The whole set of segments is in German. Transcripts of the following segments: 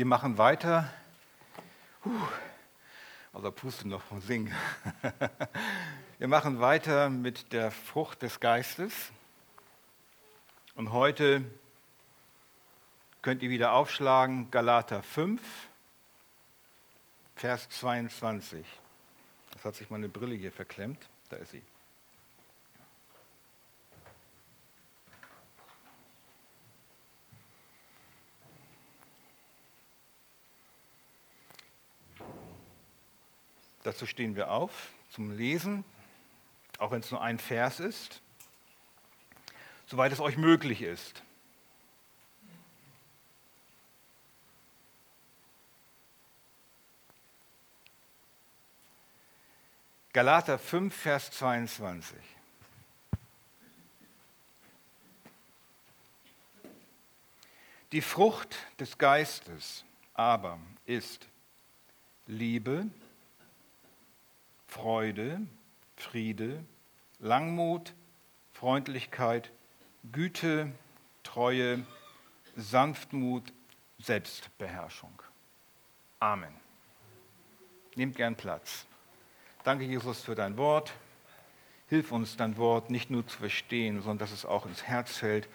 Wir machen weiter. Puh, also puste noch vom Singen. Wir machen weiter mit der Frucht des Geistes. Und heute könnt ihr wieder aufschlagen, Galater 5, Vers 22. Das hat sich meine Brille hier verklemmt. Da ist sie. Dazu stehen wir auf zum Lesen, auch wenn es nur ein Vers ist, soweit es euch möglich ist. Galater 5, Vers 22. Die Frucht des Geistes aber ist Liebe, Freude, Friede, Langmut, Freundlichkeit, Güte, Treue, Sanftmut, Selbstbeherrschung. Amen. Nehmt gern Platz. Danke, Jesus, für dein Wort. Hilf uns, dein Wort nicht nur zu verstehen, sondern dass es auch ins Herz fällt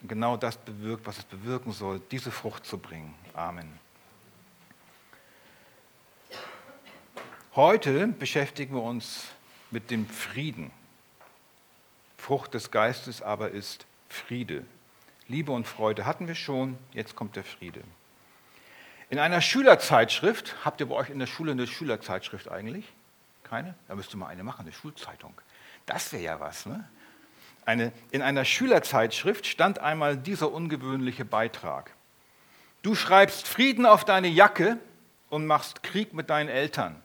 und genau das bewirkt, was es bewirken soll, diese Frucht zu bringen. Amen. Heute beschäftigen wir uns mit dem Frieden. Frucht des Geistes aber ist Friede. Liebe und Freude hatten wir schon, jetzt kommt der Friede. In einer Schülerzeitschrift, habt ihr bei euch in der Schule eine Schülerzeitschrift eigentlich? Keine? Da müsste mal eine machen, eine Schulzeitung. Das wäre ja was. Ne? Eine, in einer Schülerzeitschrift stand einmal dieser ungewöhnliche Beitrag. Du schreibst Frieden auf deine Jacke und machst Krieg mit deinen Eltern.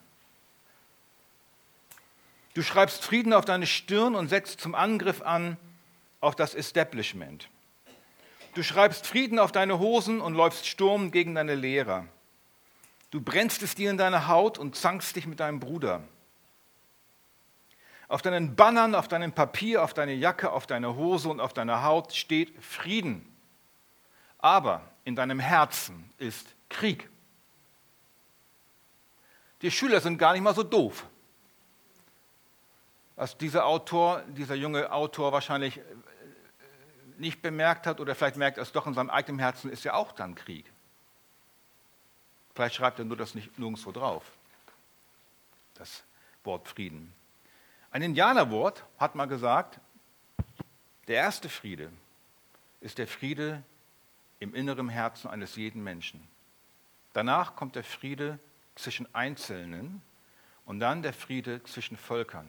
Du schreibst Frieden auf deine Stirn und setzt zum Angriff an auf das Establishment. Du schreibst Frieden auf deine Hosen und läufst Sturm gegen deine Lehrer. Du brennst es dir in deine Haut und zankst dich mit deinem Bruder. Auf deinen Bannern, auf deinem Papier, auf deine Jacke, auf deine Hose und auf deiner Haut steht Frieden. Aber in deinem Herzen ist Krieg. Die Schüler sind gar nicht mal so doof was dieser Autor, dieser junge Autor wahrscheinlich äh, nicht bemerkt hat oder vielleicht merkt er es doch in seinem eigenen Herzen, ist ja auch dann Krieg. Vielleicht schreibt er nur das nicht nirgendwo drauf, das Wort Frieden. Ein Indianerwort hat mal gesagt, der erste Friede ist der Friede im inneren Herzen eines jeden Menschen. Danach kommt der Friede zwischen Einzelnen und dann der Friede zwischen Völkern.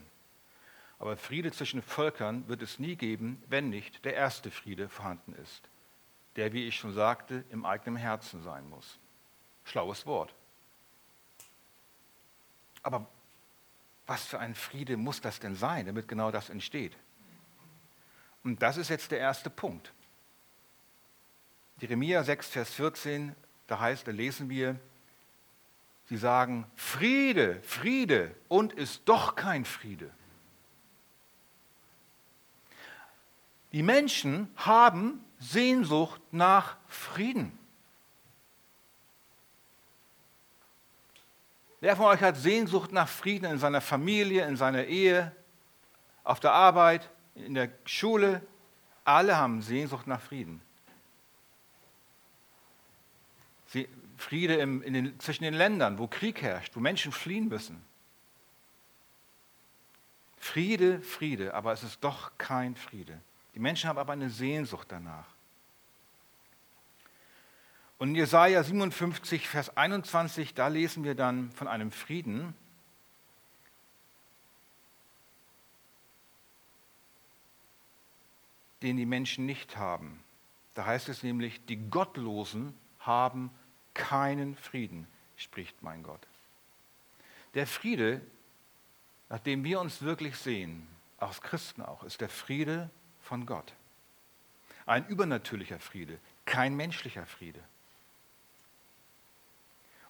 Aber Friede zwischen Völkern wird es nie geben, wenn nicht der erste Friede vorhanden ist, der, wie ich schon sagte, im eigenen Herzen sein muss. Schlaues Wort. Aber was für ein Friede muss das denn sein, damit genau das entsteht? Und das ist jetzt der erste Punkt. Jeremia 6, Vers 14, da heißt, da lesen wir, sie sagen Friede, Friede und ist doch kein Friede. Die Menschen haben Sehnsucht nach Frieden. Wer von euch hat Sehnsucht nach Frieden in seiner Familie, in seiner Ehe, auf der Arbeit, in der Schule? Alle haben Sehnsucht nach Frieden. Friede im, den, zwischen den Ländern, wo Krieg herrscht, wo Menschen fliehen müssen. Friede, Friede, aber es ist doch kein Friede. Die Menschen haben aber eine Sehnsucht danach. Und in Jesaja 57, Vers 21, da lesen wir dann von einem Frieden, den die Menschen nicht haben. Da heißt es nämlich, die Gottlosen haben keinen Frieden, spricht mein Gott. Der Friede, nach dem wir uns wirklich sehen, als Christen auch, ist der Friede von Gott. Ein übernatürlicher Friede, kein menschlicher Friede.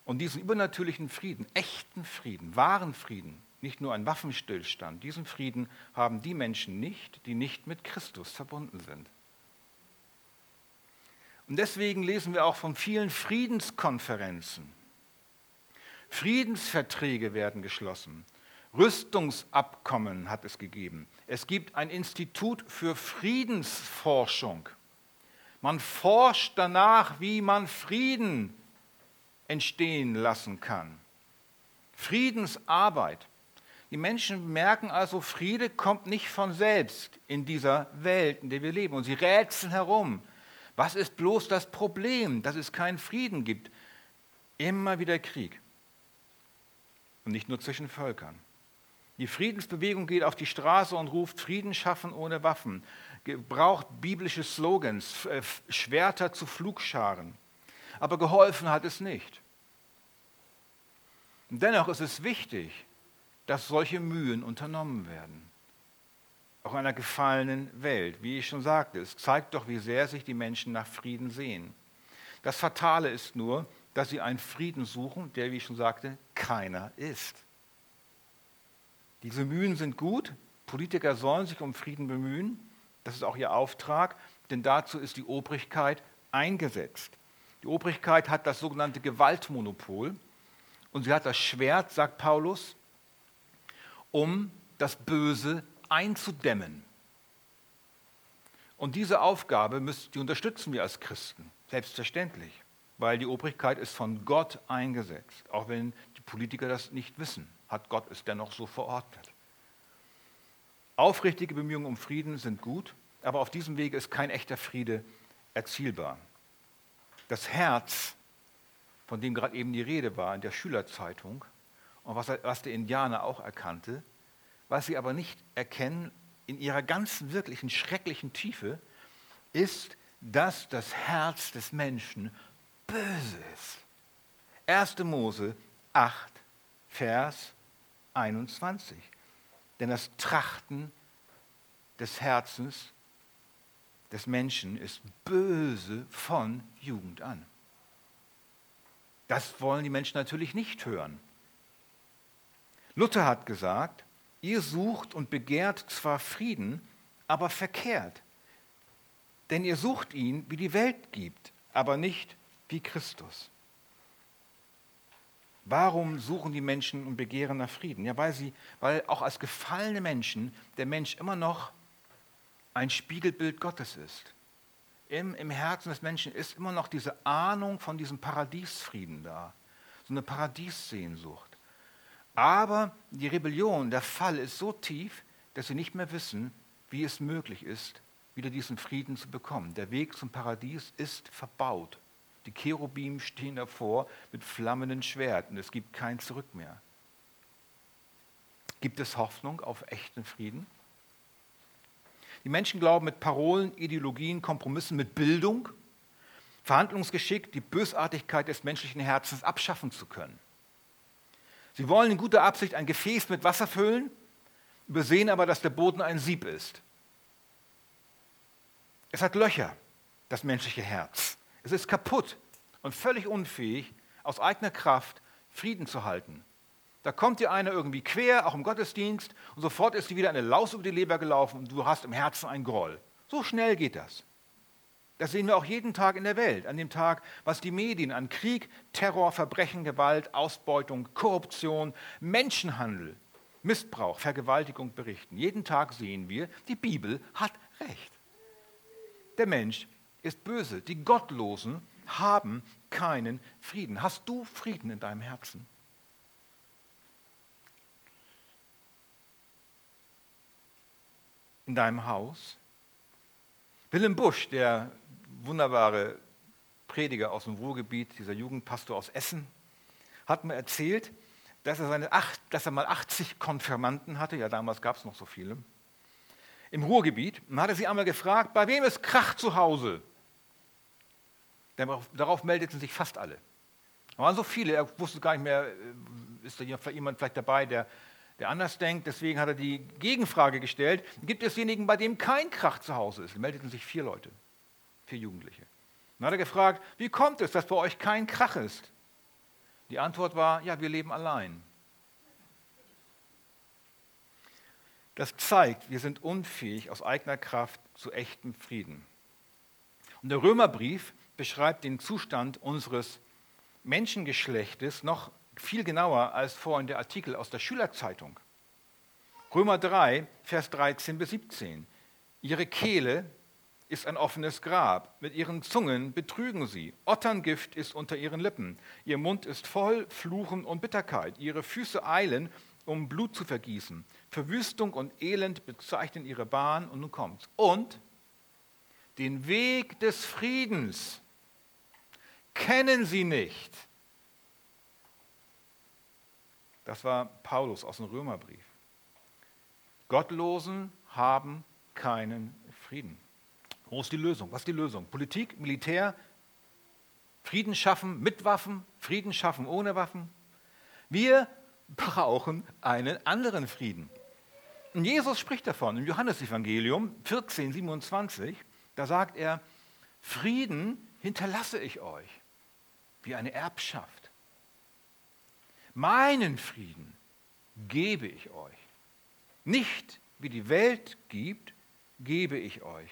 Und diesen übernatürlichen Frieden, echten Frieden, wahren Frieden, nicht nur ein Waffenstillstand, diesen Frieden haben die Menschen nicht, die nicht mit Christus verbunden sind. Und deswegen lesen wir auch von vielen Friedenskonferenzen. Friedensverträge werden geschlossen. Rüstungsabkommen hat es gegeben. Es gibt ein Institut für Friedensforschung. Man forscht danach, wie man Frieden entstehen lassen kann. Friedensarbeit. Die Menschen merken also, Friede kommt nicht von selbst in dieser Welt, in der wir leben. Und sie rätseln herum. Was ist bloß das Problem, dass es keinen Frieden gibt? Immer wieder Krieg. Und nicht nur zwischen Völkern. Die Friedensbewegung geht auf die Straße und ruft Frieden schaffen ohne Waffen, gebraucht biblische Slogans, äh, Schwerter zu Flugscharen. Aber geholfen hat es nicht. Dennoch ist es wichtig, dass solche Mühen unternommen werden. Auch in einer gefallenen Welt. Wie ich schon sagte, es zeigt doch, wie sehr sich die Menschen nach Frieden sehen. Das Fatale ist nur, dass sie einen Frieden suchen, der, wie ich schon sagte, keiner ist. Diese Mühen sind gut. Politiker sollen sich um Frieden bemühen. Das ist auch ihr Auftrag, denn dazu ist die Obrigkeit eingesetzt. Die Obrigkeit hat das sogenannte Gewaltmonopol und sie hat das Schwert, sagt Paulus, um das Böse einzudämmen. Und diese Aufgabe, die unterstützen wir als Christen, selbstverständlich, weil die Obrigkeit ist von Gott eingesetzt, auch wenn die Politiker das nicht wissen hat Gott es dennoch so verordnet. Aufrichtige Bemühungen um Frieden sind gut, aber auf diesem Wege ist kein echter Friede erzielbar. Das Herz, von dem gerade eben die Rede war in der Schülerzeitung und was, was der Indianer auch erkannte, was sie aber nicht erkennen in ihrer ganzen wirklichen schrecklichen Tiefe, ist, dass das Herz des Menschen böse ist. 1. Mose 8, Vers 21. Denn das Trachten des Herzens des Menschen ist böse von Jugend an. Das wollen die Menschen natürlich nicht hören. Luther hat gesagt, ihr sucht und begehrt zwar Frieden, aber verkehrt. Denn ihr sucht ihn, wie die Welt gibt, aber nicht wie Christus. Warum suchen die Menschen und begehren nach Frieden? Ja, weil, sie, weil auch als gefallene Menschen der Mensch immer noch ein Spiegelbild Gottes ist. Im, Im Herzen des Menschen ist immer noch diese Ahnung von diesem Paradiesfrieden da, so eine Paradiessehnsucht. Aber die Rebellion, der Fall ist so tief, dass sie nicht mehr wissen, wie es möglich ist, wieder diesen Frieden zu bekommen. Der Weg zum Paradies ist verbaut. Die Cherubim stehen davor mit flammenden Schwerten. Es gibt kein Zurück mehr. Gibt es Hoffnung auf echten Frieden? Die Menschen glauben mit Parolen, Ideologien, Kompromissen, mit Bildung, Verhandlungsgeschick, die Bösartigkeit des menschlichen Herzens abschaffen zu können. Sie wollen in guter Absicht ein Gefäß mit Wasser füllen, übersehen aber, dass der Boden ein Sieb ist. Es hat Löcher, das menschliche Herz. Es ist kaputt und völlig unfähig, aus eigener Kraft Frieden zu halten. Da kommt dir einer irgendwie quer, auch im Gottesdienst, und sofort ist dir wieder eine Laus über die Leber gelaufen und du hast im Herzen einen Groll. So schnell geht das. Das sehen wir auch jeden Tag in der Welt, an dem Tag, was die Medien an Krieg, Terror, Verbrechen, Gewalt, Ausbeutung, Korruption, Menschenhandel, Missbrauch, Vergewaltigung berichten. Jeden Tag sehen wir, die Bibel hat recht. Der Mensch ist böse. Die Gottlosen haben keinen Frieden. Hast du Frieden in deinem Herzen? In deinem Haus? Willem Busch, der wunderbare Prediger aus dem Ruhrgebiet, dieser Jugendpastor aus Essen, hat mir erzählt, dass er, seine acht, dass er mal 80 Konfirmanden hatte, ja damals gab es noch so viele, im Ruhrgebiet. Und hat er sie einmal gefragt, bei wem ist Krach zu Hause? Darauf meldeten sich fast alle. Da waren so viele, er wusste gar nicht mehr, äh, ist da jemand vielleicht dabei, der, der anders denkt. Deswegen hat er die Gegenfrage gestellt, gibt es jenigen, bei dem kein Krach zu Hause ist? Da meldeten sich vier Leute, vier Jugendliche. Dann hat er gefragt, wie kommt es, dass bei euch kein Krach ist? Die Antwort war, ja, wir leben allein. Das zeigt, wir sind unfähig aus eigener Kraft zu echtem Frieden. Und der Römerbrief beschreibt den Zustand unseres Menschengeschlechtes noch viel genauer als vorhin der Artikel aus der Schülerzeitung. Römer 3, Vers 13 bis 17. Ihre Kehle ist ein offenes Grab. Mit ihren Zungen betrügen sie. Otterngift ist unter ihren Lippen. Ihr Mund ist voll Fluchen und Bitterkeit. Ihre Füße eilen, um Blut zu vergießen. Verwüstung und Elend bezeichnen ihre Bahn. Und nun kommt's. Und den Weg des Friedens kennen sie nicht. Das war Paulus aus dem Römerbrief. Gottlosen haben keinen Frieden. Wo ist die Lösung? Was ist die Lösung? Politik, Militär, Frieden schaffen mit Waffen, Frieden schaffen ohne Waffen? Wir brauchen einen anderen Frieden. Und Jesus spricht davon im Johannesevangelium 14, 27. Da sagt er, Frieden hinterlasse ich euch wie eine Erbschaft. Meinen Frieden gebe ich euch. Nicht wie die Welt gibt, gebe ich euch.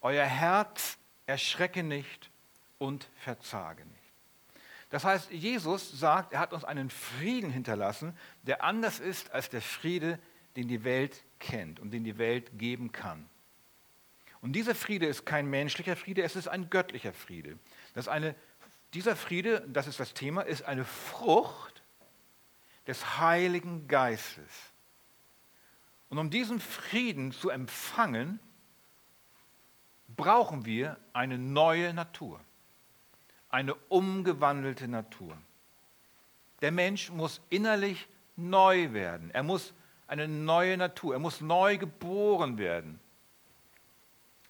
Euer Herz erschrecke nicht und verzage nicht. Das heißt, Jesus sagt, er hat uns einen Frieden hinterlassen, der anders ist als der Friede, den die Welt kennt und den die Welt geben kann. Und dieser Friede ist kein menschlicher Friede, es ist ein göttlicher Friede. Das eine, dieser Friede, das ist das Thema, ist eine Frucht des Heiligen Geistes. Und um diesen Frieden zu empfangen, brauchen wir eine neue Natur, eine umgewandelte Natur. Der Mensch muss innerlich neu werden. Er muss eine neue Natur, er muss neu geboren werden.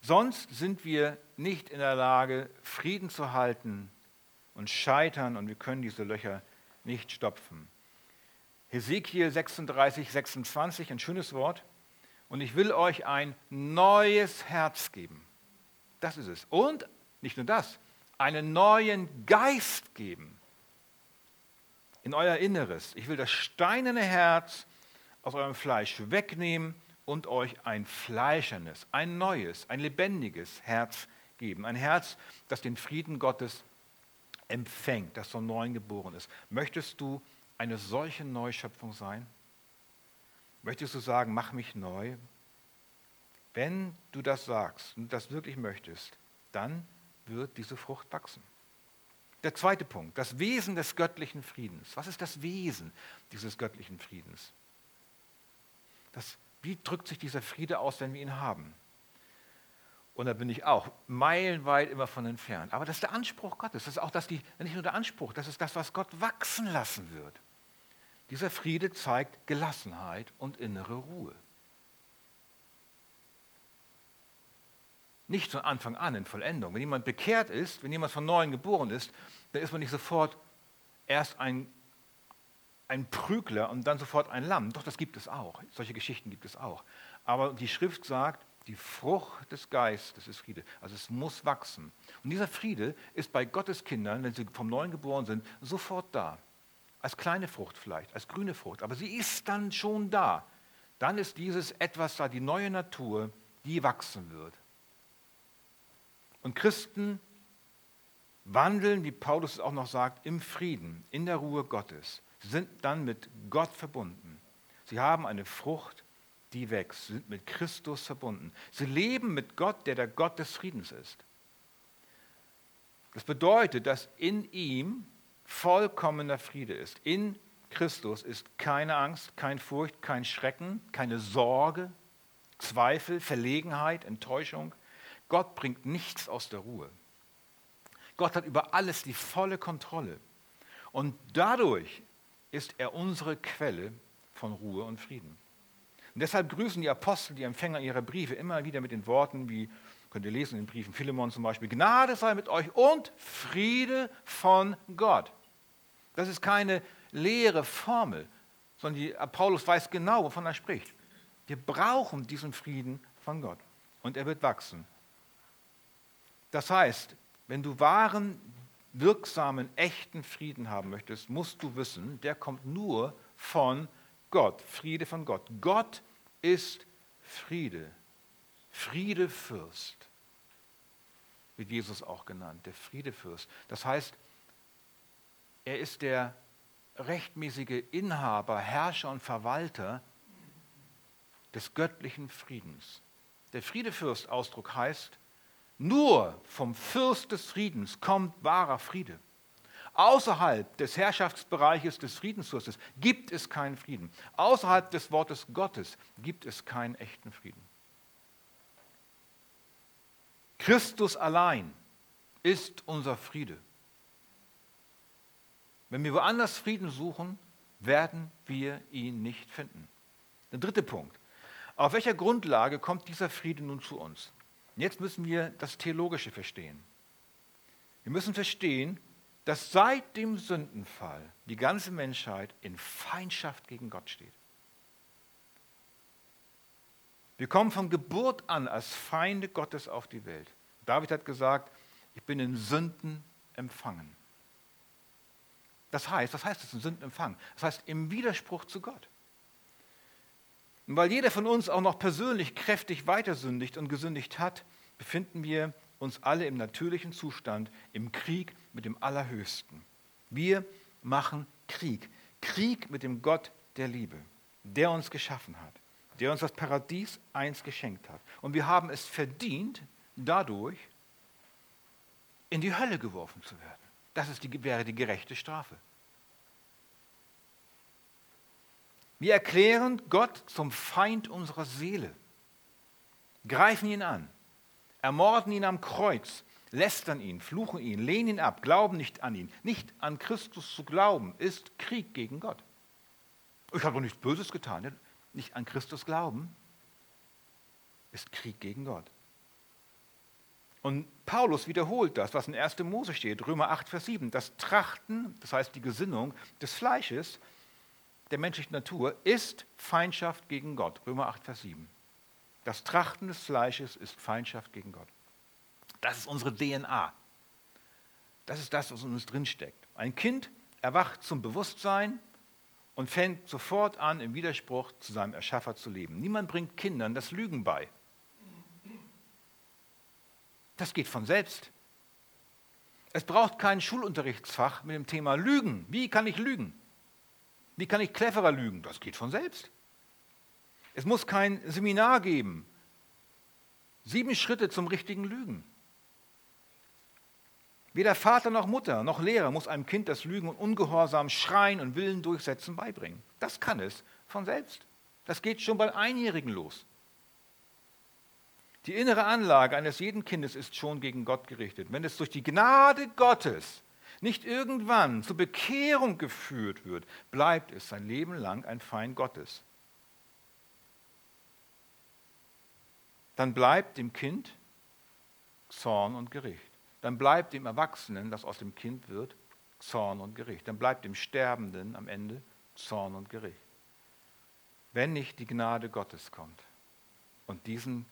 Sonst sind wir nicht in der Lage, Frieden zu halten und scheitern und wir können diese Löcher nicht stopfen. Hesekiel 36, 26, ein schönes Wort. Und ich will euch ein neues Herz geben. Das ist es. Und nicht nur das, einen neuen Geist geben in euer Inneres. Ich will das steinerne Herz aus eurem Fleisch wegnehmen und euch ein fleischernes, ein neues, ein lebendiges Herz geben. Ein Herz, das den Frieden Gottes empfängt, das vom Neuen geboren ist. Möchtest du eine solche Neuschöpfung sein? Möchtest du sagen, mach mich neu? Wenn du das sagst und das wirklich möchtest, dann wird diese Frucht wachsen. Der zweite Punkt, das Wesen des göttlichen Friedens. Was ist das Wesen dieses göttlichen Friedens? Das, wie drückt sich dieser Friede aus, wenn wir ihn haben? Und da bin ich auch meilenweit immer von entfernt. Aber das ist der Anspruch Gottes. Das ist auch das, die, nicht nur der Anspruch, das ist das, was Gott wachsen lassen wird. Dieser Friede zeigt Gelassenheit und innere Ruhe. Nicht von Anfang an in Vollendung. Wenn jemand bekehrt ist, wenn jemand von neuem geboren ist, dann ist man nicht sofort erst ein, ein Prügler und dann sofort ein Lamm. Doch, das gibt es auch. Solche Geschichten gibt es auch. Aber die Schrift sagt, die Frucht des Geistes ist Friede. Also es muss wachsen. Und dieser Friede ist bei Gottes Kindern, wenn sie vom Neuen geboren sind, sofort da. Als kleine Frucht vielleicht, als grüne Frucht. Aber sie ist dann schon da. Dann ist dieses etwas da, die neue Natur, die wachsen wird. Und Christen wandeln, wie Paulus es auch noch sagt, im Frieden, in der Ruhe Gottes. Sie sind dann mit Gott verbunden. Sie haben eine Frucht, die wächst. Sind mit Christus verbunden. Sie leben mit Gott, der der Gott des Friedens ist. Das bedeutet, dass in ihm vollkommener Friede ist. In Christus ist keine Angst, kein Furcht, kein Schrecken, keine Sorge, Zweifel, Verlegenheit, Enttäuschung, Gott bringt nichts aus der Ruhe. Gott hat über alles die volle Kontrolle. Und dadurch ist er unsere Quelle von Ruhe und Frieden. Und deshalb grüßen die Apostel die Empfänger ihrer Briefe immer wieder mit den Worten wie, könnt ihr lesen in den Briefen Philemon zum Beispiel, Gnade sei mit euch und Friede von Gott. Das ist keine leere Formel, sondern die, Paulus weiß genau, wovon er spricht. Wir brauchen diesen Frieden von Gott und er wird wachsen das heißt, wenn du wahren, wirksamen, echten Frieden haben möchtest, musst du wissen, der kommt nur von Gott. Friede von Gott. Gott ist Friede. Friedefürst. wird Jesus auch genannt, der Friedefürst. Das heißt, er ist der rechtmäßige Inhaber, Herrscher und Verwalter des göttlichen Friedens. Der Friedefürst-Ausdruck heißt, nur vom Fürst des Friedens kommt wahrer Friede. Außerhalb des Herrschaftsbereiches des Friedensfürstes gibt es keinen Frieden. Außerhalb des Wortes Gottes gibt es keinen echten Frieden. Christus allein ist unser Friede. Wenn wir woanders Frieden suchen, werden wir ihn nicht finden. Der dritte Punkt. Auf welcher Grundlage kommt dieser Friede nun zu uns? Jetzt müssen wir das Theologische verstehen. Wir müssen verstehen, dass seit dem Sündenfall die ganze Menschheit in Feindschaft gegen Gott steht. Wir kommen von Geburt an als Feinde Gottes auf die Welt. David hat gesagt, ich bin in Sünden empfangen. Das heißt, was heißt das, in Sünden empfangen? Das heißt, im Widerspruch zu Gott. Und weil jeder von uns auch noch persönlich kräftig weitersündigt und gesündigt hat, befinden wir uns alle im natürlichen Zustand, im Krieg mit dem Allerhöchsten. Wir machen Krieg. Krieg mit dem Gott der Liebe, der uns geschaffen hat, der uns das Paradies einst geschenkt hat. Und wir haben es verdient, dadurch in die Hölle geworfen zu werden. Das ist die, wäre die gerechte Strafe. Wir erklären Gott zum Feind unserer Seele, greifen ihn an, ermorden ihn am Kreuz, lästern ihn, fluchen ihn, lehnen ihn ab, glauben nicht an ihn. Nicht an Christus zu glauben, ist Krieg gegen Gott. Ich habe doch nichts Böses getan. Nicht an Christus glauben, ist Krieg gegen Gott. Und Paulus wiederholt das, was in 1. Mose steht, Römer 8, Vers 7. Das Trachten, das heißt die Gesinnung des Fleisches, der menschlichen Natur, ist Feindschaft gegen Gott. Römer 8, Vers 7. Das Trachten des Fleisches ist Feindschaft gegen Gott. Das ist unsere DNA. Das ist das, was in uns drinsteckt. Ein Kind erwacht zum Bewusstsein und fängt sofort an, im Widerspruch zu seinem Erschaffer zu leben. Niemand bringt Kindern das Lügen bei. Das geht von selbst. Es braucht kein Schulunterrichtsfach mit dem Thema Lügen. Wie kann ich lügen? Wie kann ich cleverer lügen? Das geht von selbst. Es muss kein Seminar geben. Sieben Schritte zum richtigen Lügen. Weder Vater noch Mutter noch Lehrer muss einem Kind das Lügen und Ungehorsam, Schreien und Willen durchsetzen beibringen. Das kann es von selbst. Das geht schon bei Einjährigen los. Die innere Anlage eines jeden Kindes ist schon gegen Gott gerichtet. Wenn es durch die Gnade Gottes nicht irgendwann zur Bekehrung geführt wird, bleibt es sein Leben lang ein Feind Gottes. Dann bleibt dem Kind Zorn und Gericht. Dann bleibt dem Erwachsenen, das aus dem Kind wird, Zorn und Gericht. Dann bleibt dem Sterbenden am Ende Zorn und Gericht. Wenn nicht die Gnade Gottes kommt und diesen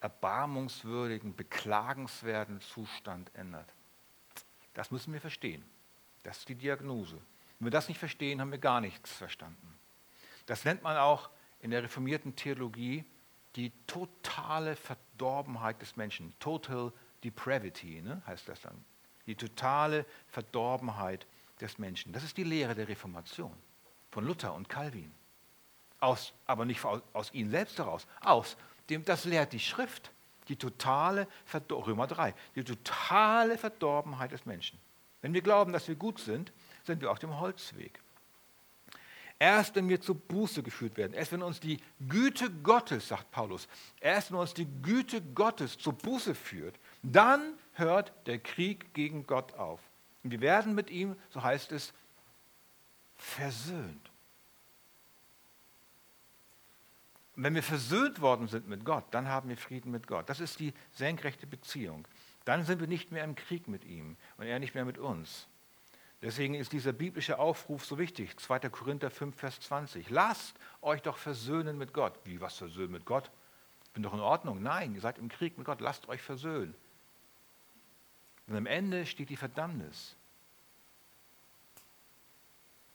erbarmungswürdigen, beklagenswerten Zustand ändert. Das müssen wir verstehen. Das ist die Diagnose. Wenn wir das nicht verstehen, haben wir gar nichts verstanden. Das nennt man auch in der reformierten Theologie die totale Verdorbenheit des Menschen. Total Depravity ne, heißt das dann. Die totale Verdorbenheit des Menschen. Das ist die Lehre der Reformation von Luther und Calvin. Aus, aber nicht aus, aus ihnen selbst heraus, aus das lehrt die Schrift. Die totale, Römer 3, die totale Verdorbenheit des Menschen. Wenn wir glauben, dass wir gut sind, sind wir auf dem Holzweg. Erst wenn wir zur Buße geführt werden, erst wenn uns die Güte Gottes, sagt Paulus, erst wenn uns die Güte Gottes zur Buße führt, dann hört der Krieg gegen Gott auf. Und wir werden mit ihm, so heißt es, versöhnt. Und wenn wir versöhnt worden sind mit Gott, dann haben wir Frieden mit Gott. Das ist die senkrechte Beziehung. Dann sind wir nicht mehr im Krieg mit ihm und er nicht mehr mit uns. Deswegen ist dieser biblische Aufruf so wichtig. 2. Korinther 5, Vers 20. Lasst euch doch versöhnen mit Gott. Wie, was versöhnen mit Gott? Ich bin doch in Ordnung. Nein, ihr seid im Krieg mit Gott. Lasst euch versöhnen. Und am Ende steht die Verdammnis.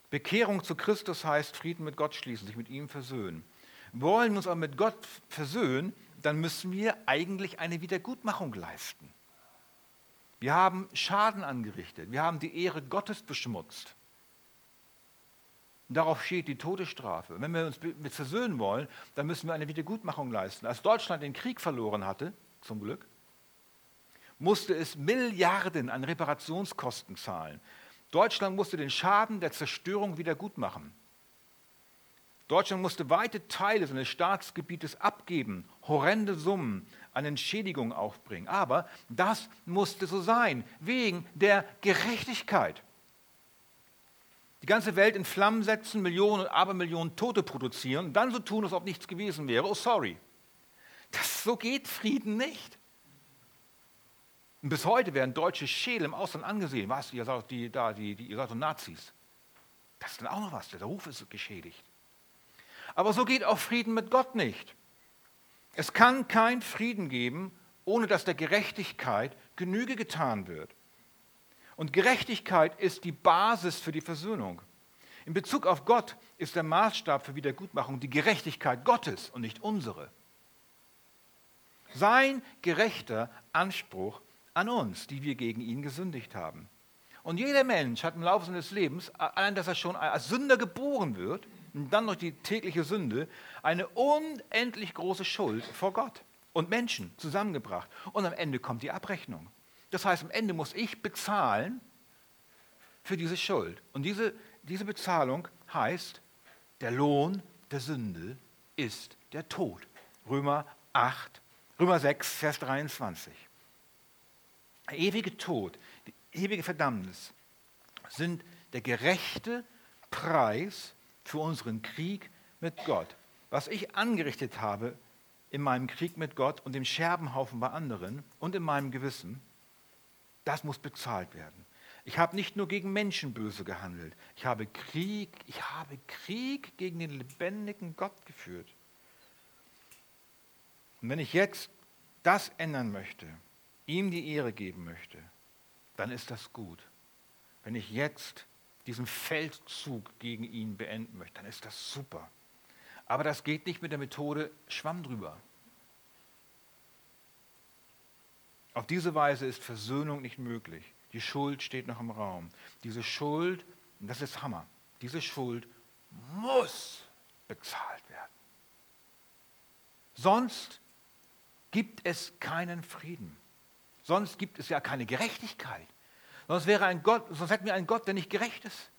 Bekehrung zu Christus heißt Frieden mit Gott schließen, sich mit ihm versöhnen wollen uns aber mit Gott versöhnen, dann müssen wir eigentlich eine Wiedergutmachung leisten. Wir haben Schaden angerichtet, wir haben die Ehre Gottes beschmutzt. Und darauf steht die Todesstrafe. Wenn wir uns mit versöhnen wollen, dann müssen wir eine Wiedergutmachung leisten. Als Deutschland den Krieg verloren hatte, zum Glück, musste es Milliarden an Reparationskosten zahlen. Deutschland musste den Schaden der Zerstörung wiedergutmachen. Deutschland musste weite Teile seines Staatsgebietes abgeben, horrende Summen an Entschädigung aufbringen. Aber das musste so sein, wegen der Gerechtigkeit. Die ganze Welt in Flammen setzen, Millionen und Abermillionen Tote produzieren und dann so tun, als ob nichts gewesen wäre. Oh, sorry. Das, so geht Frieden nicht. Und bis heute werden deutsche Schädel im Ausland angesehen. Was? Ihr seid, die, da, die, die, ihr seid doch Nazis. Das ist dann auch noch was. Der Ruf ist geschädigt. Aber so geht auch Frieden mit Gott nicht. Es kann kein Frieden geben, ohne dass der Gerechtigkeit Genüge getan wird. Und Gerechtigkeit ist die Basis für die Versöhnung. In Bezug auf Gott ist der Maßstab für Wiedergutmachung die Gerechtigkeit Gottes und nicht unsere. Sein gerechter Anspruch an uns, die wir gegen ihn gesündigt haben. Und jeder Mensch hat im Laufe seines Lebens, allein dass er schon als Sünder geboren wird, und dann durch die tägliche Sünde, eine unendlich große Schuld vor Gott und Menschen zusammengebracht. Und am Ende kommt die Abrechnung. Das heißt, am Ende muss ich bezahlen für diese Schuld. Und diese, diese Bezahlung heißt, der Lohn der Sünde ist der Tod. Römer 8, Römer 6, Vers 23. Der ewige Tod, die ewige Verdammnis sind der gerechte Preis für unseren Krieg mit Gott. Was ich angerichtet habe in meinem Krieg mit Gott und dem Scherbenhaufen bei anderen und in meinem Gewissen, das muss bezahlt werden. Ich habe nicht nur gegen Menschen böse gehandelt, ich habe Krieg, ich habe Krieg gegen den lebendigen Gott geführt. Und wenn ich jetzt das ändern möchte, ihm die Ehre geben möchte, dann ist das gut. Wenn ich jetzt diesen Feldzug gegen ihn beenden möchte, dann ist das super. Aber das geht nicht mit der Methode Schwamm drüber. Auf diese Weise ist Versöhnung nicht möglich. Die Schuld steht noch im Raum. Diese Schuld, und das ist Hammer, diese Schuld muss bezahlt werden. Sonst gibt es keinen Frieden. Sonst gibt es ja keine Gerechtigkeit. Sonst, wäre ein Gott, sonst hätten wir einen Gott, der nicht gerecht ist.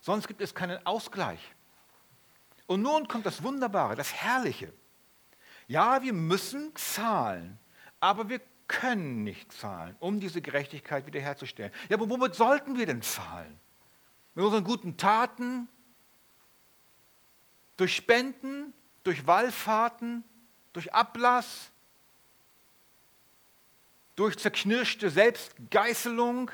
Sonst gibt es keinen Ausgleich. Und nun kommt das Wunderbare, das Herrliche. Ja, wir müssen zahlen, aber wir können nicht zahlen, um diese Gerechtigkeit wiederherzustellen. Ja, aber womit sollten wir denn zahlen? Mit unseren guten Taten? Durch Spenden? Durch Wallfahrten? Durch Ablass? Durch zerknirschte Selbstgeißelung?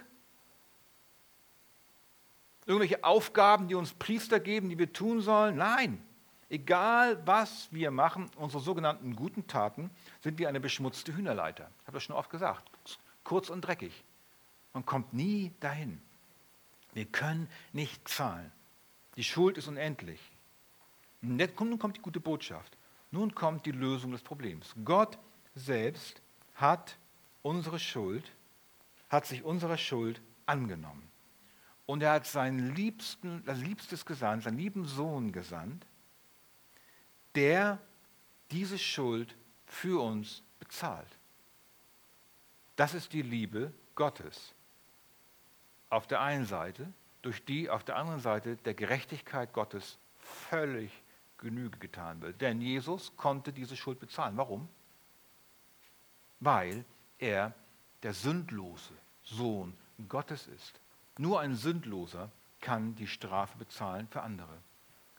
irgendwelche Aufgaben, die uns Priester geben, die wir tun sollen. Nein, egal was wir machen, unsere sogenannten guten Taten, sind wie eine beschmutzte Hühnerleiter. Ich habe das schon oft gesagt. Kurz und dreckig. Man kommt nie dahin. Wir können nicht zahlen. Die Schuld ist unendlich. nun kommt die gute Botschaft. Nun kommt die Lösung des Problems. Gott selbst hat unsere Schuld, hat sich unserer Schuld angenommen. Und er hat seinen Liebsten, das Liebstes gesandt, seinen lieben Sohn gesandt, der diese Schuld für uns bezahlt. Das ist die Liebe Gottes. Auf der einen Seite, durch die auf der anderen Seite der Gerechtigkeit Gottes völlig Genüge getan wird. Denn Jesus konnte diese Schuld bezahlen. Warum? Weil er der sündlose Sohn Gottes ist. Nur ein Sündloser kann die Strafe bezahlen für andere.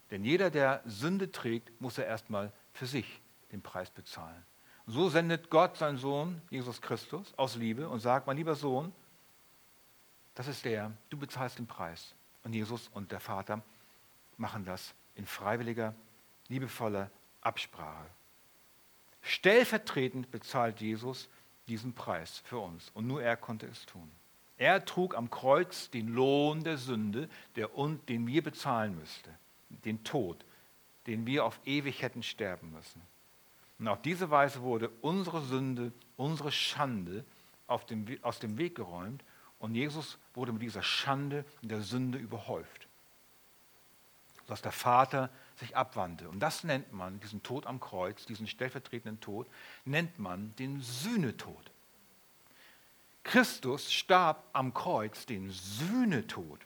Denn jeder, der Sünde trägt, muss er erstmal für sich den Preis bezahlen. So sendet Gott seinen Sohn, Jesus Christus, aus Liebe und sagt, mein lieber Sohn, das ist der, du bezahlst den Preis. Und Jesus und der Vater machen das in freiwilliger, liebevoller Absprache. Stellvertretend bezahlt Jesus diesen Preis für uns. Und nur er konnte es tun. Er trug am Kreuz den Lohn der Sünde, der, den wir bezahlen müssten, den Tod, den wir auf ewig hätten sterben müssen. Und auf diese Weise wurde unsere Sünde, unsere Schande dem, aus dem Weg geräumt und Jesus wurde mit dieser Schande in der Sünde überhäuft. Dass der Vater sich abwandte. Und das nennt man, diesen Tod am Kreuz, diesen stellvertretenden Tod, nennt man den Sühnetod. Christus starb am Kreuz den Sühnetod.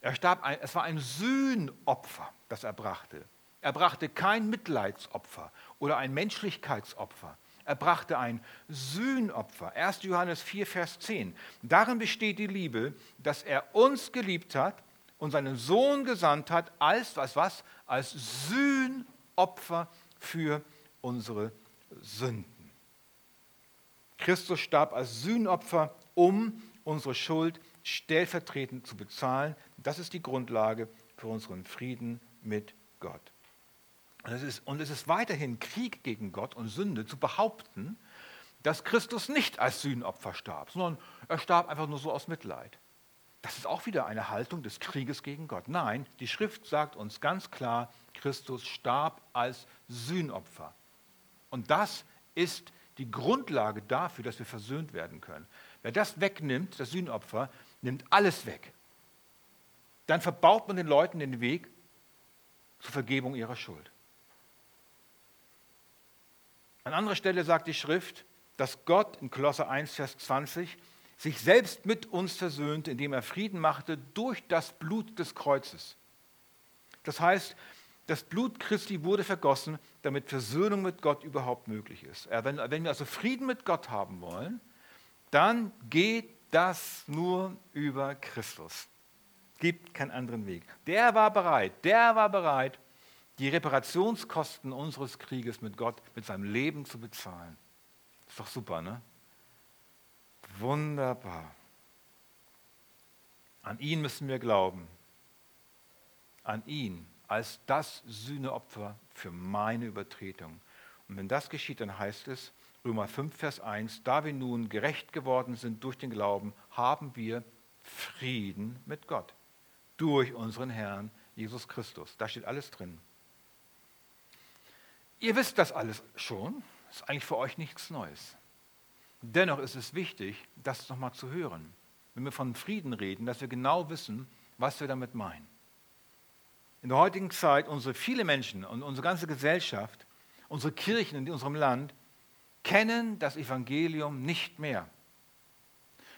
Er starb, es war ein Sühnopfer, das er brachte. Er brachte kein Mitleidsopfer oder ein Menschlichkeitsopfer. Er brachte ein Sühnopfer. 1. Johannes 4, Vers 10. Darin besteht die Liebe, dass er uns geliebt hat und seinen Sohn gesandt hat als was, was? Als Sühnopfer für unsere Sünden. Christus starb als Sühnopfer, um unsere Schuld stellvertretend zu bezahlen. Das ist die Grundlage für unseren Frieden mit Gott. Und es, ist, und es ist weiterhin Krieg gegen Gott und Sünde zu behaupten, dass Christus nicht als Sühnopfer starb, sondern er starb einfach nur so aus Mitleid. Das ist auch wieder eine Haltung des Krieges gegen Gott. Nein, die Schrift sagt uns ganz klar, Christus starb als Sühnopfer. Und das ist die Grundlage dafür, dass wir versöhnt werden können. Wer das wegnimmt, das Sühnopfer, nimmt alles weg. Dann verbaut man den Leuten den Weg zur Vergebung ihrer Schuld. An anderer Stelle sagt die Schrift, dass Gott in Kolosser 1, Vers 20 sich selbst mit uns versöhnte, indem er Frieden machte durch das Blut des Kreuzes. Das heißt, das Blut Christi wurde vergossen, damit Versöhnung mit Gott überhaupt möglich ist. Wenn, wenn wir also Frieden mit Gott haben wollen, dann geht das nur über Christus. Gibt keinen anderen Weg. Der war bereit, der war bereit, die Reparationskosten unseres Krieges mit Gott, mit seinem Leben zu bezahlen. Ist doch super, ne? Wunderbar. An ihn müssen wir glauben. An ihn als das Sühneopfer für meine Übertretung. Und wenn das geschieht, dann heißt es, Römer 5, Vers 1, da wir nun gerecht geworden sind durch den Glauben, haben wir Frieden mit Gott. Durch unseren Herrn Jesus Christus. Da steht alles drin. Ihr wisst das alles schon. Das ist eigentlich für euch nichts Neues. Dennoch ist es wichtig, das nochmal zu hören. Wenn wir von Frieden reden, dass wir genau wissen, was wir damit meinen. In der heutigen Zeit, unsere viele Menschen und unsere ganze Gesellschaft, unsere Kirchen in unserem Land kennen das Evangelium nicht mehr.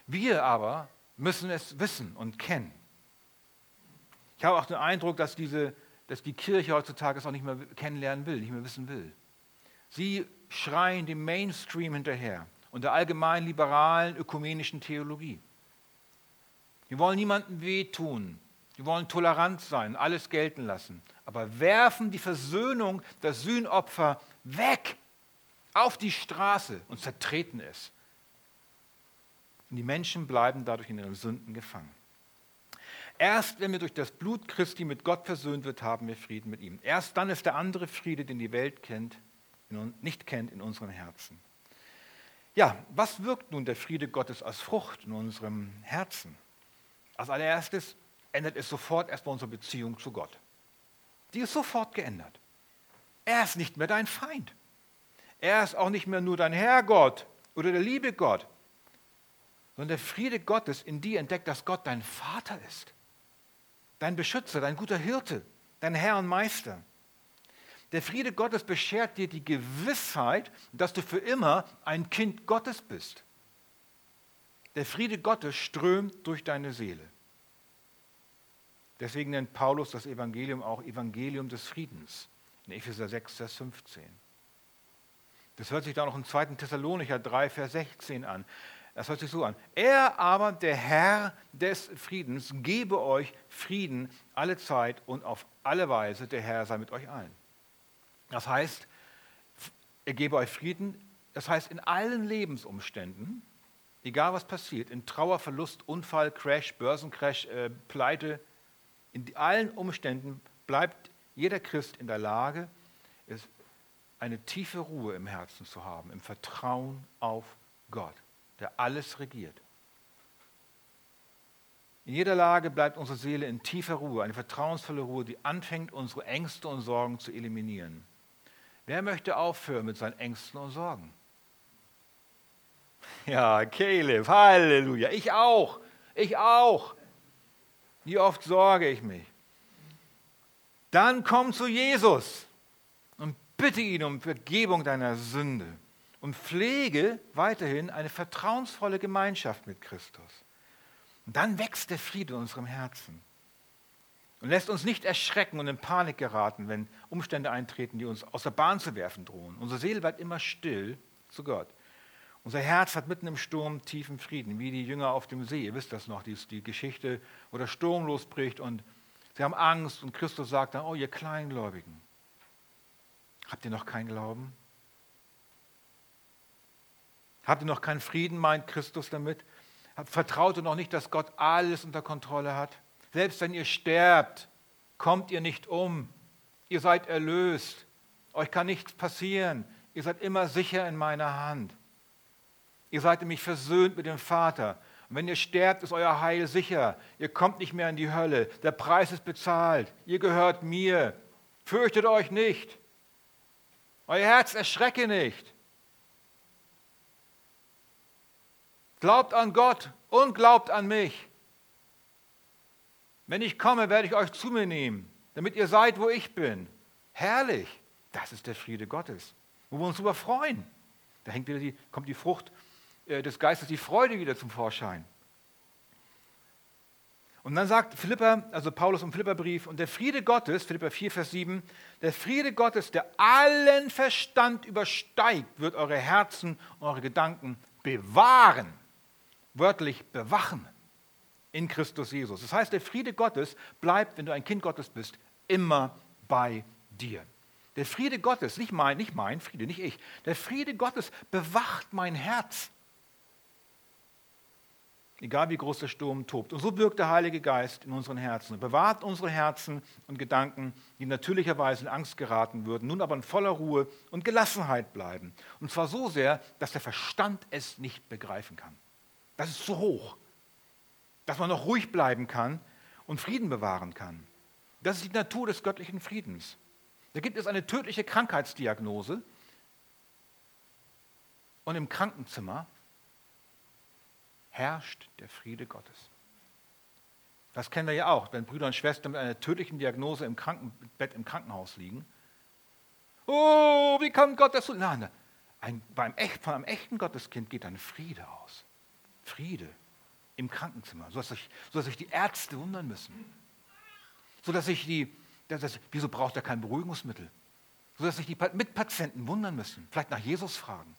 Wir aber müssen es wissen und kennen. Ich habe auch den Eindruck, dass, diese, dass die Kirche heutzutage es auch nicht mehr kennenlernen will, nicht mehr wissen will. Sie schreien dem Mainstream hinterher und der allgemein liberalen ökumenischen Theologie. Wir wollen niemandem wehtun. Wir wollen tolerant sein, alles gelten lassen. Aber werfen die Versöhnung, das Sühnopfer weg auf die Straße und zertreten es. Und die Menschen bleiben dadurch in ihren Sünden gefangen. Erst wenn wir durch das Blut Christi mit Gott versöhnt wird, haben wir Frieden mit ihm. Erst dann ist der andere Friede, den die Welt kennt, nicht kennt, in unseren Herzen. Ja, was wirkt nun der Friede Gottes als Frucht in unserem Herzen? Als allererstes ändert es sofort erstmal unsere Beziehung zu Gott. Die ist sofort geändert. Er ist nicht mehr dein Feind. Er ist auch nicht mehr nur dein Herrgott oder der liebe Gott, sondern der Friede Gottes in dir entdeckt, dass Gott dein Vater ist, dein Beschützer, dein guter Hirte, dein Herr und Meister. Der Friede Gottes beschert dir die Gewissheit, dass du für immer ein Kind Gottes bist. Der Friede Gottes strömt durch deine Seele. Deswegen nennt Paulus das Evangelium auch Evangelium des Friedens in Epheser 6, Vers 15. Das hört sich da noch im 2. Thessalonicher 3, Vers 16 an. Das hört sich so an. Er aber, der Herr des Friedens, gebe euch Frieden alle Zeit und auf alle Weise. Der Herr sei mit euch allen. Das heißt, er gebe euch Frieden, das heißt in allen Lebensumständen, egal was passiert, in Trauer, Verlust, Unfall, Crash, Börsencrash, äh, Pleite, in allen Umständen bleibt jeder Christ in der Lage, eine tiefe Ruhe im Herzen zu haben, im Vertrauen auf Gott, der alles regiert. In jeder Lage bleibt unsere Seele in tiefer Ruhe, eine vertrauensvolle Ruhe, die anfängt, unsere Ängste und Sorgen zu eliminieren. Wer möchte aufhören mit seinen Ängsten und Sorgen? Ja, Caleb, Halleluja. Ich auch. Ich auch. Wie oft sorge ich mich. Dann komm zu Jesus und bitte ihn um Vergebung deiner Sünde und pflege weiterhin eine vertrauensvolle Gemeinschaft mit Christus. Und dann wächst der Friede in unserem Herzen und lässt uns nicht erschrecken und in Panik geraten, wenn Umstände eintreten, die uns aus der Bahn zu werfen drohen. Unsere Seele bleibt immer still zu Gott. Unser Herz hat mitten im Sturm tiefen Frieden, wie die Jünger auf dem See. Ihr wisst das noch, die, die Geschichte, wo der Sturm losbricht und sie haben Angst und Christus sagt dann, oh ihr Kleingläubigen, habt ihr noch keinen Glauben? Habt ihr noch keinen Frieden, meint Christus damit? Vertraut ihr noch nicht, dass Gott alles unter Kontrolle hat? Selbst wenn ihr sterbt, kommt ihr nicht um. Ihr seid erlöst. Euch kann nichts passieren. Ihr seid immer sicher in meiner Hand. Ihr seid nämlich versöhnt mit dem Vater. Und wenn ihr sterbt, ist euer Heil sicher. Ihr kommt nicht mehr in die Hölle. Der Preis ist bezahlt. Ihr gehört mir. Fürchtet euch nicht. Euer Herz erschrecke nicht. Glaubt an Gott und glaubt an mich. Wenn ich komme, werde ich euch zu mir nehmen, damit ihr seid, wo ich bin. Herrlich. Das ist der Friede Gottes, wo wir uns darüber freuen. Da hängt wieder die, kommt die Frucht äh, des Geistes, die Freude wieder zum Vorschein. Und dann sagt Philippa, also Paulus im Philipperbrief, und der Friede Gottes, Philippa 4, Vers 7, der Friede Gottes, der allen Verstand übersteigt, wird eure Herzen und eure Gedanken bewahren wörtlich bewachen in Christus Jesus. Das heißt, der Friede Gottes bleibt, wenn du ein Kind Gottes bist, immer bei dir. Der Friede Gottes, nicht mein, nicht mein Friede, nicht ich, der Friede Gottes bewacht mein Herz. Egal wie groß der Sturm tobt. Und so wirkt der Heilige Geist in unseren Herzen und bewahrt unsere Herzen und Gedanken, die natürlicherweise in Angst geraten würden, nun aber in voller Ruhe und Gelassenheit bleiben. Und zwar so sehr, dass der Verstand es nicht begreifen kann. Das ist zu hoch, dass man noch ruhig bleiben kann und Frieden bewahren kann. Das ist die Natur des göttlichen Friedens. Da gibt es eine tödliche Krankheitsdiagnose und im Krankenzimmer herrscht der Friede Gottes. Das kennen wir ja auch, wenn Brüder und Schwestern mit einer tödlichen Diagnose im Krankenbett im Krankenhaus liegen. Oh, wie kann Gott das so? Nein, ein, beim echt, von einem echten Gotteskind geht ein Friede aus. Friede im Krankenzimmer, sodass sich, sodass sich die Ärzte wundern müssen. Sodass sich die, das, wieso braucht er kein Beruhigungsmittel? Sodass sich die Mitpatienten wundern müssen, vielleicht nach Jesus fragen.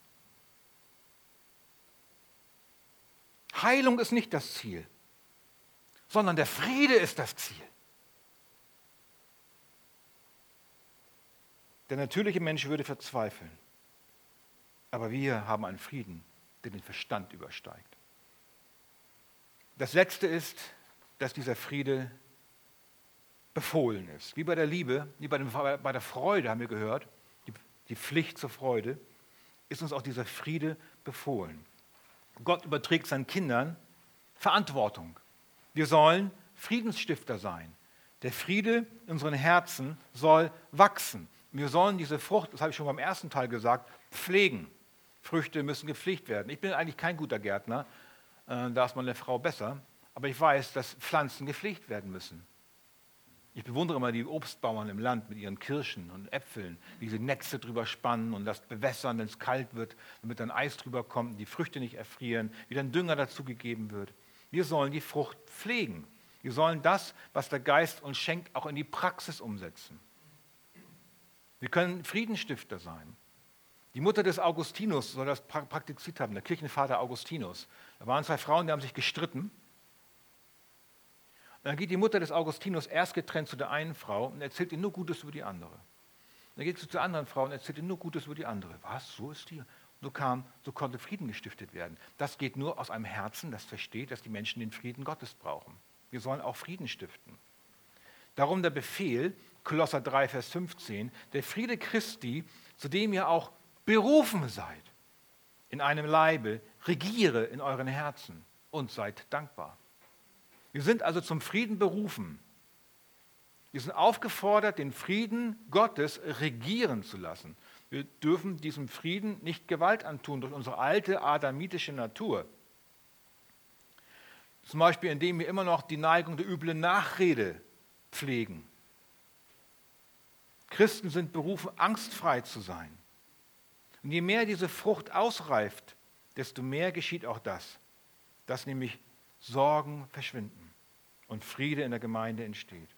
Heilung ist nicht das Ziel, sondern der Friede ist das Ziel. Der natürliche Mensch würde verzweifeln, aber wir haben einen Frieden, der den Verstand übersteigt. Das Letzte ist, dass dieser Friede befohlen ist. Wie bei der Liebe, wie bei, dem, bei der Freude haben wir gehört, die, die Pflicht zur Freude, ist uns auch dieser Friede befohlen. Gott überträgt seinen Kindern Verantwortung. Wir sollen Friedensstifter sein. Der Friede in unseren Herzen soll wachsen. Wir sollen diese Frucht, das habe ich schon beim ersten Teil gesagt, pflegen. Früchte müssen gepflegt werden. Ich bin eigentlich kein guter Gärtner, äh, da ist meine Frau besser. Aber ich weiß, dass Pflanzen gepflegt werden müssen. Ich bewundere immer die Obstbauern im Land mit ihren Kirschen und Äpfeln, wie sie Netze drüber spannen und das bewässern, wenn es kalt wird, damit dann Eis drüber kommt, die Früchte nicht erfrieren, wie dann Dünger dazugegeben wird. Wir sollen die Frucht pflegen. Wir sollen das, was der Geist uns schenkt, auch in die Praxis umsetzen. Wir können Friedensstifter sein. Die Mutter des Augustinus soll das praktiziert haben, der Kirchenvater Augustinus. Da waren zwei Frauen, die haben sich gestritten. Und dann geht die Mutter des Augustinus erst getrennt zu der einen Frau und erzählt ihr nur Gutes über die andere. Dann geht sie zur anderen Frau und erzählt ihr nur Gutes über die andere. Was? So ist die? So kam, so konnte Frieden gestiftet werden. Das geht nur aus einem Herzen, das versteht, dass die Menschen den Frieden Gottes brauchen. Wir sollen auch Frieden stiften. Darum der Befehl, Kolosser 3, Vers 15, der Friede Christi, zu dem ihr auch berufen seid in einem Leibe, regiere in euren Herzen und seid dankbar. Wir sind also zum Frieden berufen. Wir sind aufgefordert, den Frieden Gottes regieren zu lassen. Wir dürfen diesem Frieden nicht Gewalt antun durch unsere alte adamitische Natur. Zum Beispiel, indem wir immer noch die Neigung der üblen Nachrede pflegen. Christen sind berufen, angstfrei zu sein. Und je mehr diese Frucht ausreift, desto mehr geschieht auch das, dass nämlich Sorgen verschwinden und Friede in der Gemeinde entsteht.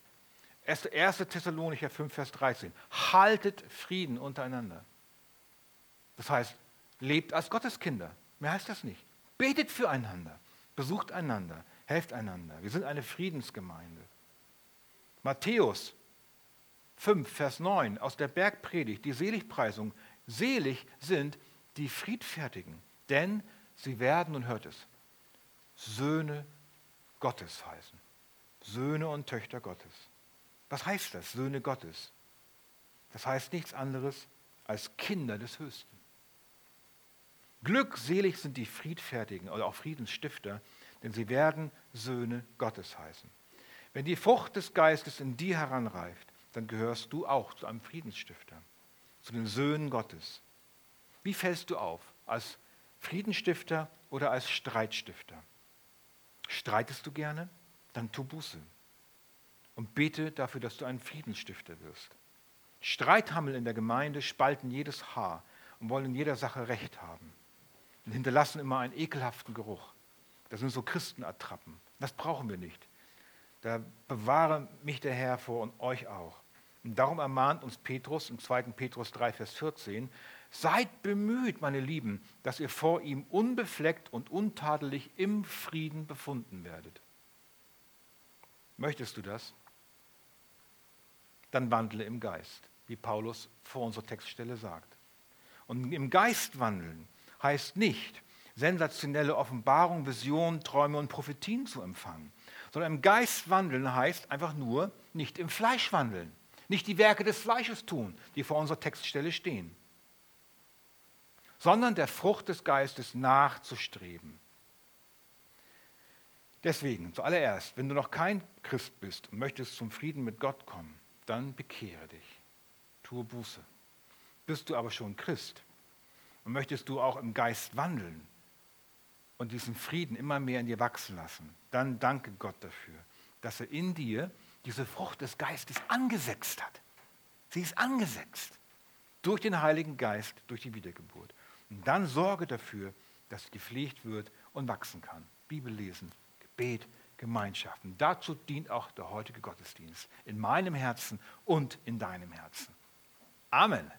1. Thessalonicher 5, Vers 13. Haltet Frieden untereinander. Das heißt, lebt als Gotteskinder. Mehr heißt das nicht. Betet füreinander. Besucht einander. Helft einander. Wir sind eine Friedensgemeinde. Matthäus 5, Vers 9 aus der Bergpredigt, die Seligpreisung. Selig sind die Friedfertigen, denn sie werden, und hört es, Söhne Gottes heißen. Söhne und Töchter Gottes. Was heißt das, Söhne Gottes? Das heißt nichts anderes als Kinder des Höchsten. Glückselig sind die Friedfertigen oder auch Friedensstifter, denn sie werden Söhne Gottes heißen. Wenn die Frucht des Geistes in dir heranreift, dann gehörst du auch zu einem Friedensstifter, zu den Söhnen Gottes. Wie fällst du auf? Als Friedensstifter oder als Streitstifter? Streitest du gerne? Dann tu Buße und bete dafür, dass du ein Friedensstifter wirst. Streithammel in der Gemeinde spalten jedes Haar und wollen in jeder Sache Recht haben und hinterlassen immer einen ekelhaften Geruch. Das sind so Christenattrappen. Das brauchen wir nicht. Da bewahre mich der Herr vor und euch auch. Und darum ermahnt uns Petrus im 2. Petrus 3, Vers 14, seid bemüht, meine Lieben, dass ihr vor ihm unbefleckt und untadelig im Frieden befunden werdet. Möchtest du das? Dann wandle im Geist, wie Paulus vor unserer Textstelle sagt. Und im Geist wandeln heißt nicht, sensationelle Offenbarungen, Visionen, Träume und Prophetien zu empfangen, sondern im Geist wandeln heißt einfach nur nicht im Fleisch wandeln, nicht die Werke des Fleisches tun, die vor unserer Textstelle stehen, sondern der Frucht des Geistes nachzustreben. Deswegen, zuallererst, wenn du noch kein Christ bist und möchtest zum Frieden mit Gott kommen, dann bekehre dich, tue Buße. Bist du aber schon Christ und möchtest du auch im Geist wandeln und diesen Frieden immer mehr in dir wachsen lassen, dann danke Gott dafür, dass er in dir diese Frucht des Geistes angesetzt hat. Sie ist angesetzt durch den Heiligen Geist, durch die Wiedergeburt. Und dann sorge dafür, dass sie gepflegt wird und wachsen kann. Bibel lesen, Gebet, Gemeinschaften. Dazu dient auch der heutige Gottesdienst in meinem Herzen und in deinem Herzen. Amen.